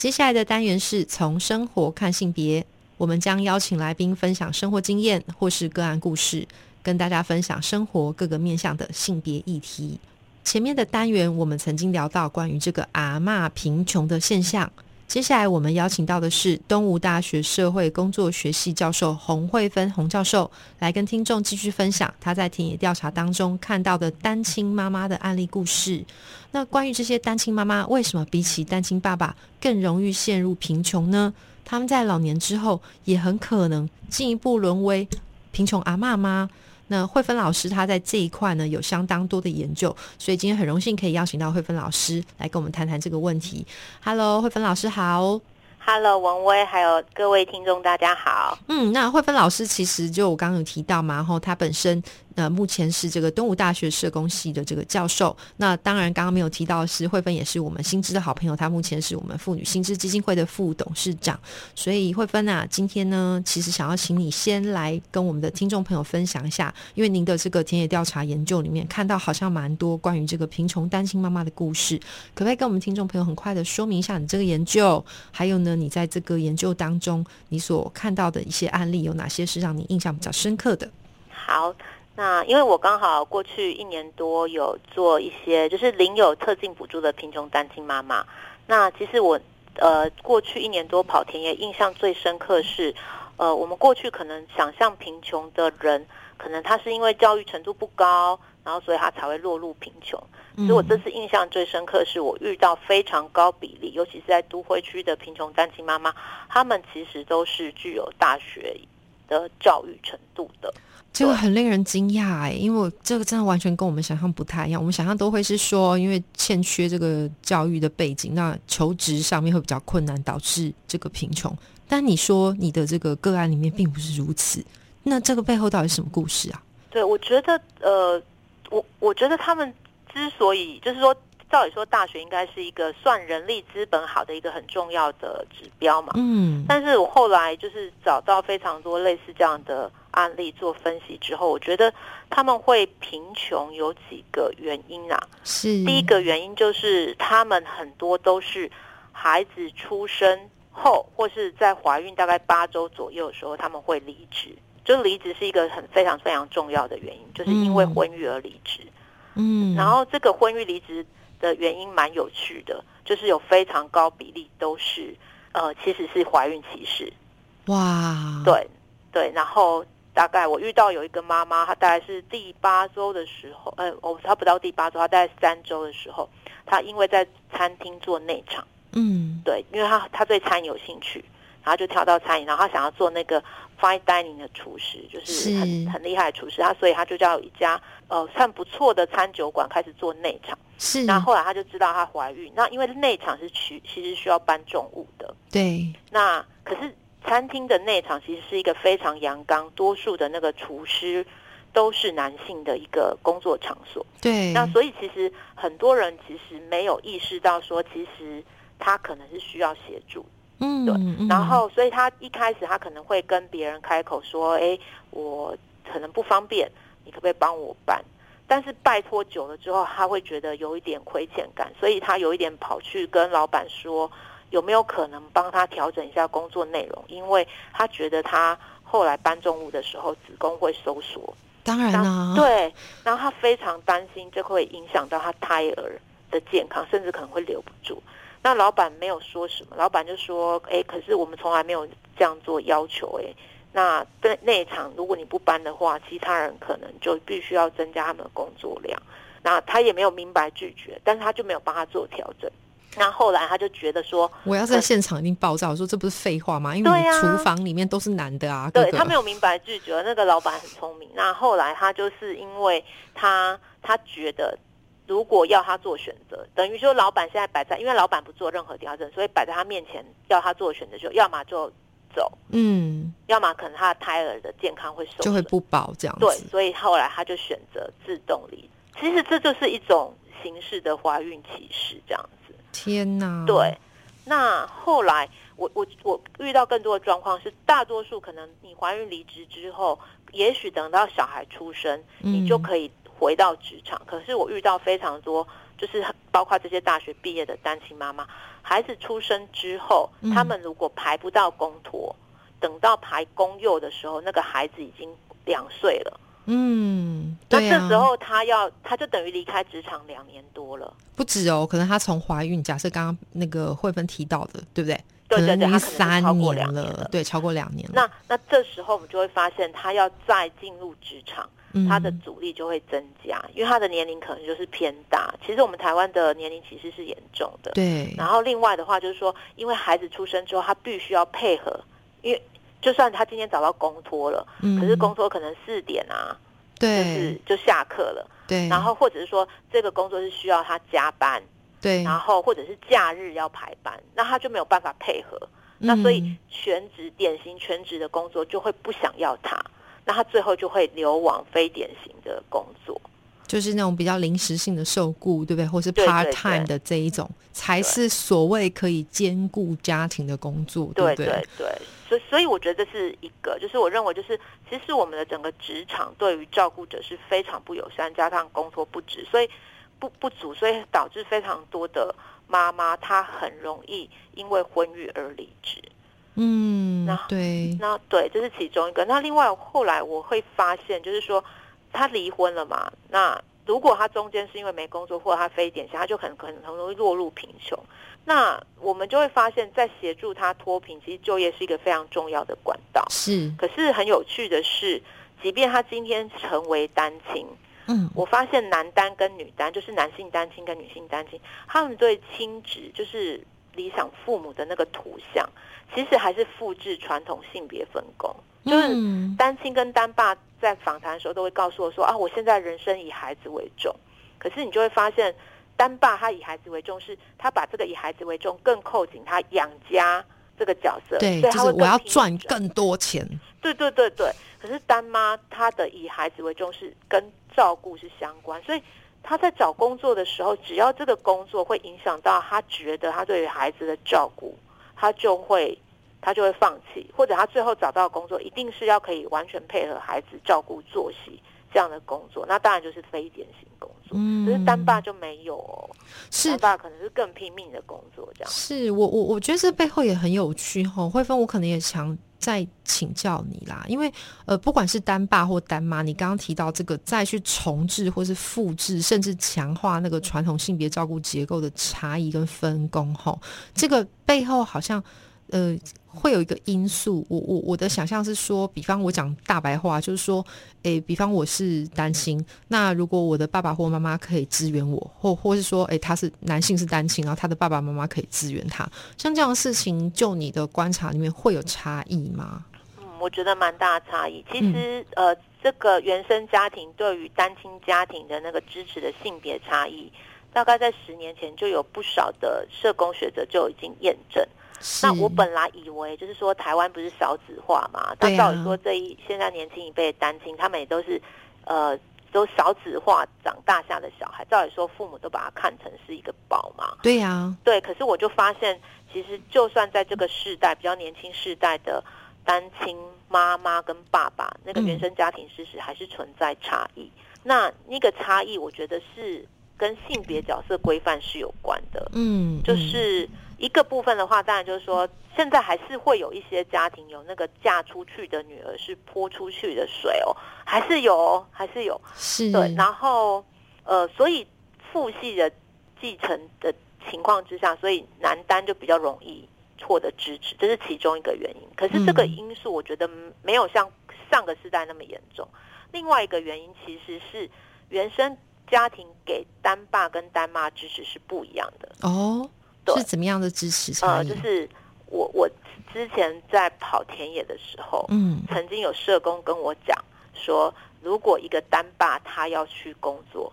接下来的单元是从生活看性别，我们将邀请来宾分享生活经验或是个案故事，跟大家分享生活各个面向的性别议题。前面的单元我们曾经聊到关于这个阿嬷贫穷的现象。接下来我们邀请到的是东吴大学社会工作学系教授洪慧芬洪教授，来跟听众继续分享他在田野调查当中看到的单亲妈妈的案例故事。那关于这些单亲妈妈，为什么比起单亲爸爸更容易陷入贫穷呢？他们在老年之后也很可能进一步沦为贫穷阿嬷吗？那慧芬老师他在这一块呢有相当多的研究，所以今天很荣幸可以邀请到慧芬老师来跟我们谈谈这个问题。Hello，慧芬老师好。Hello，文威，还有各位听众，大家好。嗯，那慧芬老师其实就我刚刚有提到嘛，然后他本身。那目前是这个东吴大学社工系的这个教授。那当然，刚刚没有提到是慧芬，也是我们新知的好朋友。他目前是我们妇女新知基金会的副董事长。所以慧芬啊，今天呢，其实想要请你先来跟我们的听众朋友分享一下，因为您的这个田野调查研究里面看到好像蛮多关于这个贫穷单亲妈妈的故事，可不可以跟我们听众朋友很快的说明一下你这个研究？还有呢，你在这个研究当中你所看到的一些案例有哪些是让你印象比较深刻的？好。那因为我刚好过去一年多有做一些就是领有特进补助的贫穷单亲妈妈。那其实我呃过去一年多跑田野，印象最深刻是，呃我们过去可能想象贫穷的人，可能他是因为教育程度不高，然后所以他才会落入贫穷。所以我这次印象最深刻是我遇到非常高比例，尤其是在都会区的贫穷单亲妈妈，他们其实都是具有大学的教育程度的。这个很令人惊讶哎，因为这个真的完全跟我们想象不太一样。我们想象都会是说，因为欠缺这个教育的背景，那求职上面会比较困难，导致这个贫穷。但你说你的这个个案里面并不是如此，那这个背后到底是什么故事啊？对，我觉得呃，我我觉得他们之所以就是说。照理说，大学应该是一个算人力资本好的一个很重要的指标嘛。嗯。但是我后来就是找到非常多类似这样的案例做分析之后，我觉得他们会贫穷有几个原因啊。是。第一个原因就是他们很多都是孩子出生后，或是在怀孕大概八周左右的时候，他们会离职。就离职是一个很非常非常重要的原因，就是因为婚育而离职。嗯。然后这个婚育离职。的原因蛮有趣的，就是有非常高比例都是，呃，其实是怀孕歧视。哇，对对，然后大概我遇到有一个妈妈，她大概是第八周的时候，呃，我她不到第八周，她大概三周的时候，她因为在餐厅做内场，嗯，对，因为她她对餐饮有兴趣。然后就跳到餐饮，然后他想要做那个 fine dining 的厨师，就是很很厉害的厨师。他所以他就叫一家呃算不错的餐酒馆开始做内场。是。那后来他就知道她怀孕，那因为内场是需其实需要搬重物的。对。那可是餐厅的内场其实是一个非常阳刚，多数的那个厨师都是男性的一个工作场所。对。那所以其实很多人其实没有意识到说，其实他可能是需要协助。嗯，对，然后所以他一开始他可能会跟别人开口说，哎，我可能不方便，你可不可以帮我办？但是拜托久了之后，他会觉得有一点亏欠感，所以他有一点跑去跟老板说，有没有可能帮他调整一下工作内容？因为他觉得他后来搬重物的时候，子宫会收缩。当然啦，对，然后他非常担心这会影响到他胎儿的健康，甚至可能会留不住。那老板没有说什么，老板就说：“哎，可是我们从来没有这样做要求，哎，那那那一场如果你不搬的话，其他人可能就必须要增加他们的工作量。那他也没有明白拒绝，但是他就没有帮他做调整。那后来他就觉得说，我要在现场一定爆炸，说这不是废话吗？因为厨房里面都是男的啊。对他没有明白拒绝，那个老板很聪明。那后来他就是因为他他觉得。如果要他做选择，等于说老板现在摆在，因为老板不做任何调整，所以摆在他面前要他做选择，就要么就走，嗯，要么可能他的胎儿的健康会受，就会不保这样子。对，所以后来他就选择自动离。其实这就是一种形式的怀孕歧视，这样子。天哪！对，那后来我我我遇到更多的状况是，大多数可能你怀孕离职之后，也许等到小孩出生，你就嗯可以回到职场。可是我遇到非常多，就是包括这些大学毕业的单亲妈妈，孩子出生之后，嗯他们如果排不到公托，等到排公幼的时候，那个孩子已经两岁了。嗯，那对啊，这时候他要，他就等于离开职场两年多了。不止哦，可能他从怀孕，假设刚刚那个慧芬提到的，对不对？对对对可能已经她可能超过年两年了对，超过两年了。那那这时候我们就会发现，他要再进入职场，嗯他的阻力就会增加，因为他的年龄可能就是偏大。其实我们台湾的年龄歧视是严重的。对，然后另外的话就是说，因为孩子出生之后，他必须要配合，因为就算他今天找到公托了，嗯可是公托可能四点啊，就是对就下课了，对，然后或者是说这个工作是需要他加班，对，然后或者是假日要排班，那他就没有办法配合。那所以嗯全职典型全职的工作就会不想要他，那他最后就会流往非典型的工作。就是那种比较临时性的受雇，对不对？或是 part time 的这一种，才是所谓可以兼顾家庭的工作，对不对？对对，所以所以我觉得这是一个，就是我认为就是其实我们的整个职场对于照顾者是非常不友善，加上工作不值，所以不不足，所以导致非常多的妈妈她很容易因为婚育而离职。嗯那，对，那对，这是其中一个。那另外后来我会发现，就是说他离婚了嘛，那如果他中间是因为没工作或者他非典型，他就很可能很容易落入贫穷。那我们就会发现，在协助他脱贫，其实就业是一个非常重要的管道。是，可是很有趣的是，即便他今天成为单亲，嗯，我发现男单跟女单，就是男性单亲跟女性单亲，他们对亲职就是理想父母的那个图像，其实还是复制传统性别分工。就是嗯单亲跟单爸在访谈的时候都会告诉我说啊，我现在人生以孩子为重。可是你就会发现，单爸他以孩子为重，是他把这个以孩子为重更扣紧他养家这个角色，对，所以他会就是我要赚更多钱，对对对对，可是单妈她的以孩子为重是跟照顾是相关，所以她在找工作的时候，只要这个工作会影响到她觉得她对于孩子的照顾，她就会她就会放弃，或者她最后找到的工作一定是要可以完全配合孩子照顾作息这样的工作，那当然就是非典型工作。嗯可是单爸就没有哦，是单爸可能是更拼命的工作这样。是我我我觉得这背后也很有趣哈，慧芬，我可能也想再请教你啦，因为呃，不管是单爸或单妈，你刚刚提到这个再去重置或是复制，甚至强化那个传统性别照顾结构的差异跟分工吼，这个背后好像呃。会有一个因素，我我我的想象是说，比方我讲大白话，就是说，诶，比方我是单亲，那如果我的爸爸或妈妈可以支援我，或或是说，诶，他是男性是单亲，然后他的爸爸妈妈可以支援他，像这样的事情，就你的观察里面会有差异吗？嗯，我觉得蛮大的差异。其实，呃，这个原生家庭对于单亲家庭的那个支持的性别差异，大概在十年前就有不少的社工学者就已经验证。是那我本来以为就是说台湾不是少子化嘛，对啊那照理说这一现在年轻一辈的单亲，他们也都是呃都少子化长大下的小孩，照理说父母都把他看成是一个宝嘛。对呀、对，可是我就发现，其实就算在这个世代比较年轻世代的单亲妈妈跟爸爸，那个嗯原生家庭事实还是存在差异。那那个差异，我觉得是跟性别角色规范是有关的。嗯，就嗯是一个部分的话，当然就是说，现在还是会有一些家庭有那个嫁出去的女儿是泼出去的水哦，还是有哦，还是有。是对，然后呃，所以父系的继承的情况之下，所以男单就比较容易获得支持，这是其中一个原因。可是这个嗯因素，我觉得没有像上个世代那么严重。另外一个原因其实是原生家庭给单爸跟单妈支持是不一样的。哦，对是怎么样的支持差呃，就是我我之前在跑田野的时候，嗯曾经有社工跟我讲说，如果一个单爸他要去工作，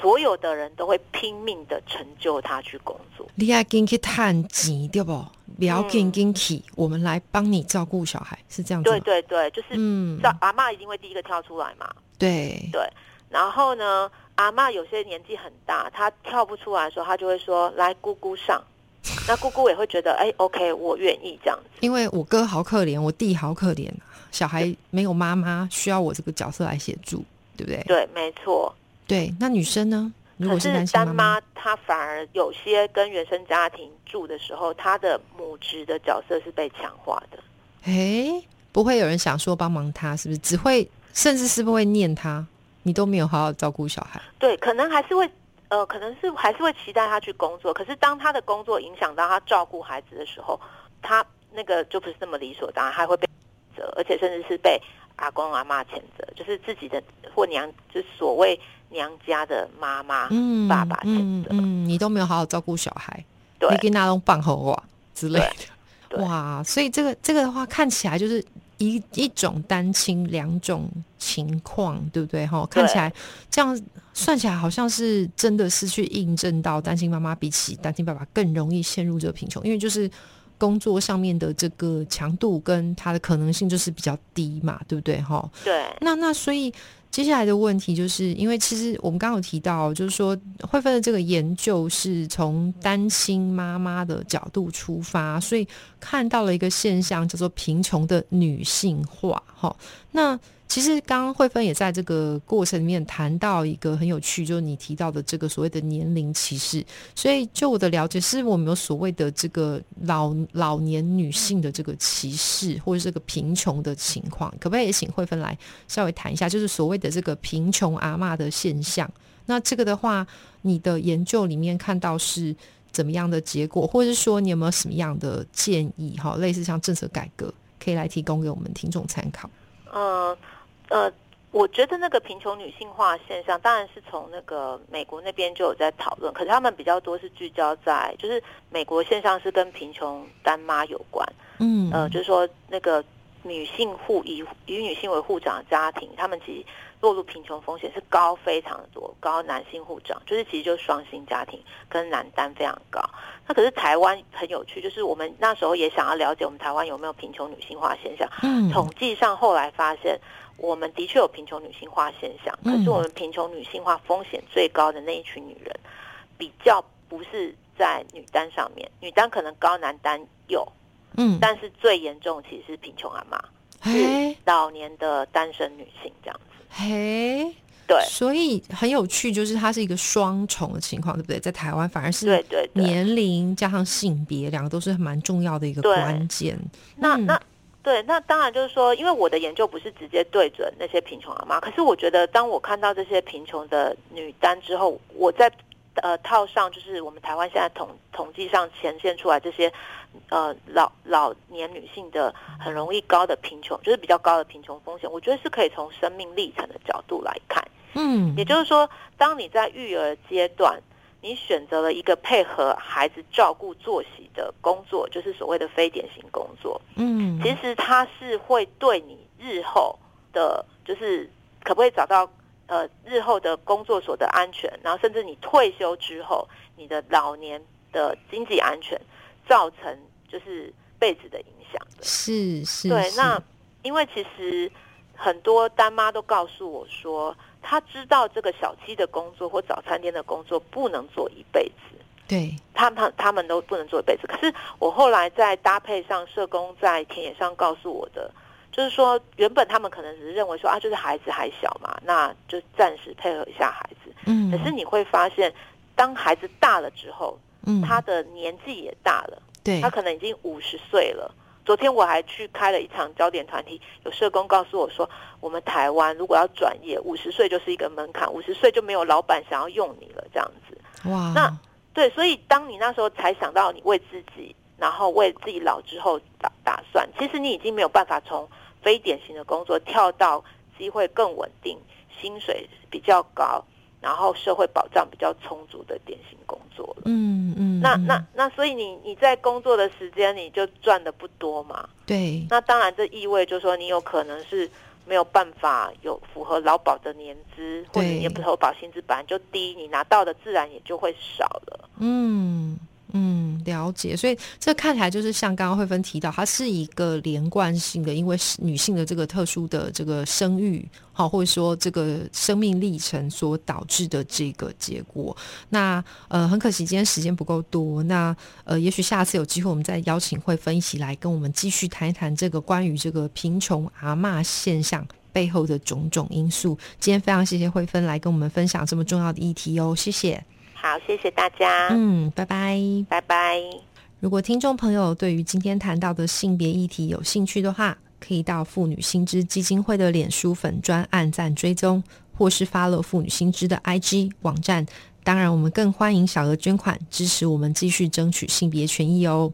所有的人都会拼命的成就他去工作。你要紧去探钱对不？不要紧紧去，我们来帮你照顾小孩，是这样子。对对对，就是嗯，照阿嬷一定会第一个跳出来嘛。对对，然后呢，阿妈有些年纪很大，她跳不出来的时候，她就会说：“来，姑姑上。”那姑姑也会觉得：“哎，OK，我愿意这样子。因为我哥好可怜，我弟好可怜，小孩没有妈妈，需要我这个角色来协助，对不对”？对，没错。对，那女生呢？如可果是单妈，她反而有些跟原生家庭住的时候，她的母职的角色是被强化的。哎，不会有人想说帮忙她，是不是？只会甚至是不会念她，你都没有好好照顾小孩。对，可能还是会，呃，可能是还是会期待他去工作。可是当他的工作影响到他照顾孩子的时候，他那个就不是那么理所当然，还会被责，而且甚至是被阿公阿妈谴责，就是自己的或娘，就是所谓娘家的妈妈、嗯，爸爸谴责。嗯嗯，你都没有好好照顾小孩，对你给那种棒吼哇之类的。哇，所以这个这个的话，看起来就是一一种单亲两种情况，对不对？哈，看起来这样算起来，好像是真的是去印证到单亲妈妈比起单亲爸爸更容易陷入这个贫穷，因为就是工作上面的这个强度跟它的可能性就是比较低嘛，对不对？哈，对那那所以接下来的问题就是，因为其实我们刚刚有提到，就是说慧芬的这个研究是从单亲妈妈的角度出发，所以看到了一个现象叫做贫穷的女性化。哈，那其实刚刚慧芬也在这个过程里面谈到一个很有趣，就是你提到的这个所谓的年龄歧视。所以就我的了解，是我们有所谓的这个老老年女性的这个歧视，或者这个贫穷的情况，可不可以也请慧芬来稍微谈一下，就是所谓的这个贫穷阿嬷的现象？那这个的话，你的研究里面看到是怎么样的结果，或者是说你有没有什么样的建议？哈，类似像政策改革，可以来提供给我们听众参考。呃呃，我觉得那个贫穷女性化现象，当然是从那个美国那边就有在讨论，可是他们比较多是聚焦在，就是美国现象是跟贫穷单妈有关，嗯，呃，就是说那个女性户以以女性为户长的家庭，他们其实落入贫穷风险是高非常的多，高男性户长就是其实就是双薪家庭跟男单非常高。那可是台湾很有趣，就是我们那时候也想要了解我们台湾有没有贫穷女性化现象。嗯统计上后来发现，我们的确有贫穷女性化现象，可嗯是我们贫穷女性化风险最高的那一群女人，比较不是在女单上面，女单可能高男单有，嗯，但是最严重其实是贫穷阿妈，嘿。是老年的单身女性这样子。嘿，对。所以很有趣，就是它是一个双重的情况，对不对？在台湾反而是对对对，年龄加上性别两个都是蛮重要的一个对。关键。嗯。那那对，那当然就是说，因为我的研究不是直接对准那些贫穷阿妈，可是我觉得当我看到这些贫穷的女单之后，我在呃套上就是我们台湾现在统统计上呈现出来这些呃老老年女性的很容易高的贫穷，就是比较高的贫穷风险，我觉得是可以从生命历程的角度来看。嗯，也就是说，当你在育儿阶段，你选择了一个配合孩子照顾作息的工作，就是所谓的非典型工作。嗯，其实它是会对你日后的，就是可不可以找到呃日后的工作所的安全，然后甚至你退休之后，你的老年的经济安全，造成就是辈子的影响的。是是，对，那因为其实很多单妈都告诉我说，她知道这个小七的工作或早餐店的工作不能做一辈子。对，他们他们都不能做一辈子。可是我后来在搭配上社工在田野上告诉我的，就是说原本他们可能只是认为说啊，就是孩子还小嘛，那就暂时配合一下孩子。嗯，可是你会发现，当孩子大了之后，嗯，他的年纪也大了，对他可能已经五十岁了。昨天我还去开了一场焦点团体，有社工告诉我说，我们台湾如果要转业，五十岁就是一个门槛，五十岁就没有老板想要用你了，这样子。哇，那对，所以当你那时候才想到你为自己，然后为自己老之后打打算，其实你已经没有办法从非典型的工作跳到机会更稳定、薪水比较高，然后社会保障比较充足的典型工作了。嗯嗯，嗯那那那，所以你你在工作的时间你就赚的不多嘛？对，那当然这意味就是说你有可能是没有办法有符合劳保的年资，或者对你的投保薪资本来就低，你拿到的自然也就会少了。嗯嗯，了解。所以这看起来就是像刚刚慧芬提到，它是一个连贯性的，因为女性的这个特殊的这个生育，好，或者说这个生命历程所导致的这个结果。那呃，很可惜今天时间不够多，那呃，也许下次有机会我们再邀请慧芬一起来跟我们继续谈一谈这个关于这个贫穷阿嬷现象。背后的种种因素。今天非常谢谢慧芬来跟我们分享这么重要的议题哦，谢谢。好，谢谢大家，嗯，拜拜。拜拜。如果听众朋友对于今天谈到的性别议题有兴趣的话，可以到妇女新知基金会的脸书粉专按赞追踪，或是 follow 妇女新知的 IG 网站。当然，我们更欢迎小额捐款支持我们继续争取性别权益哦。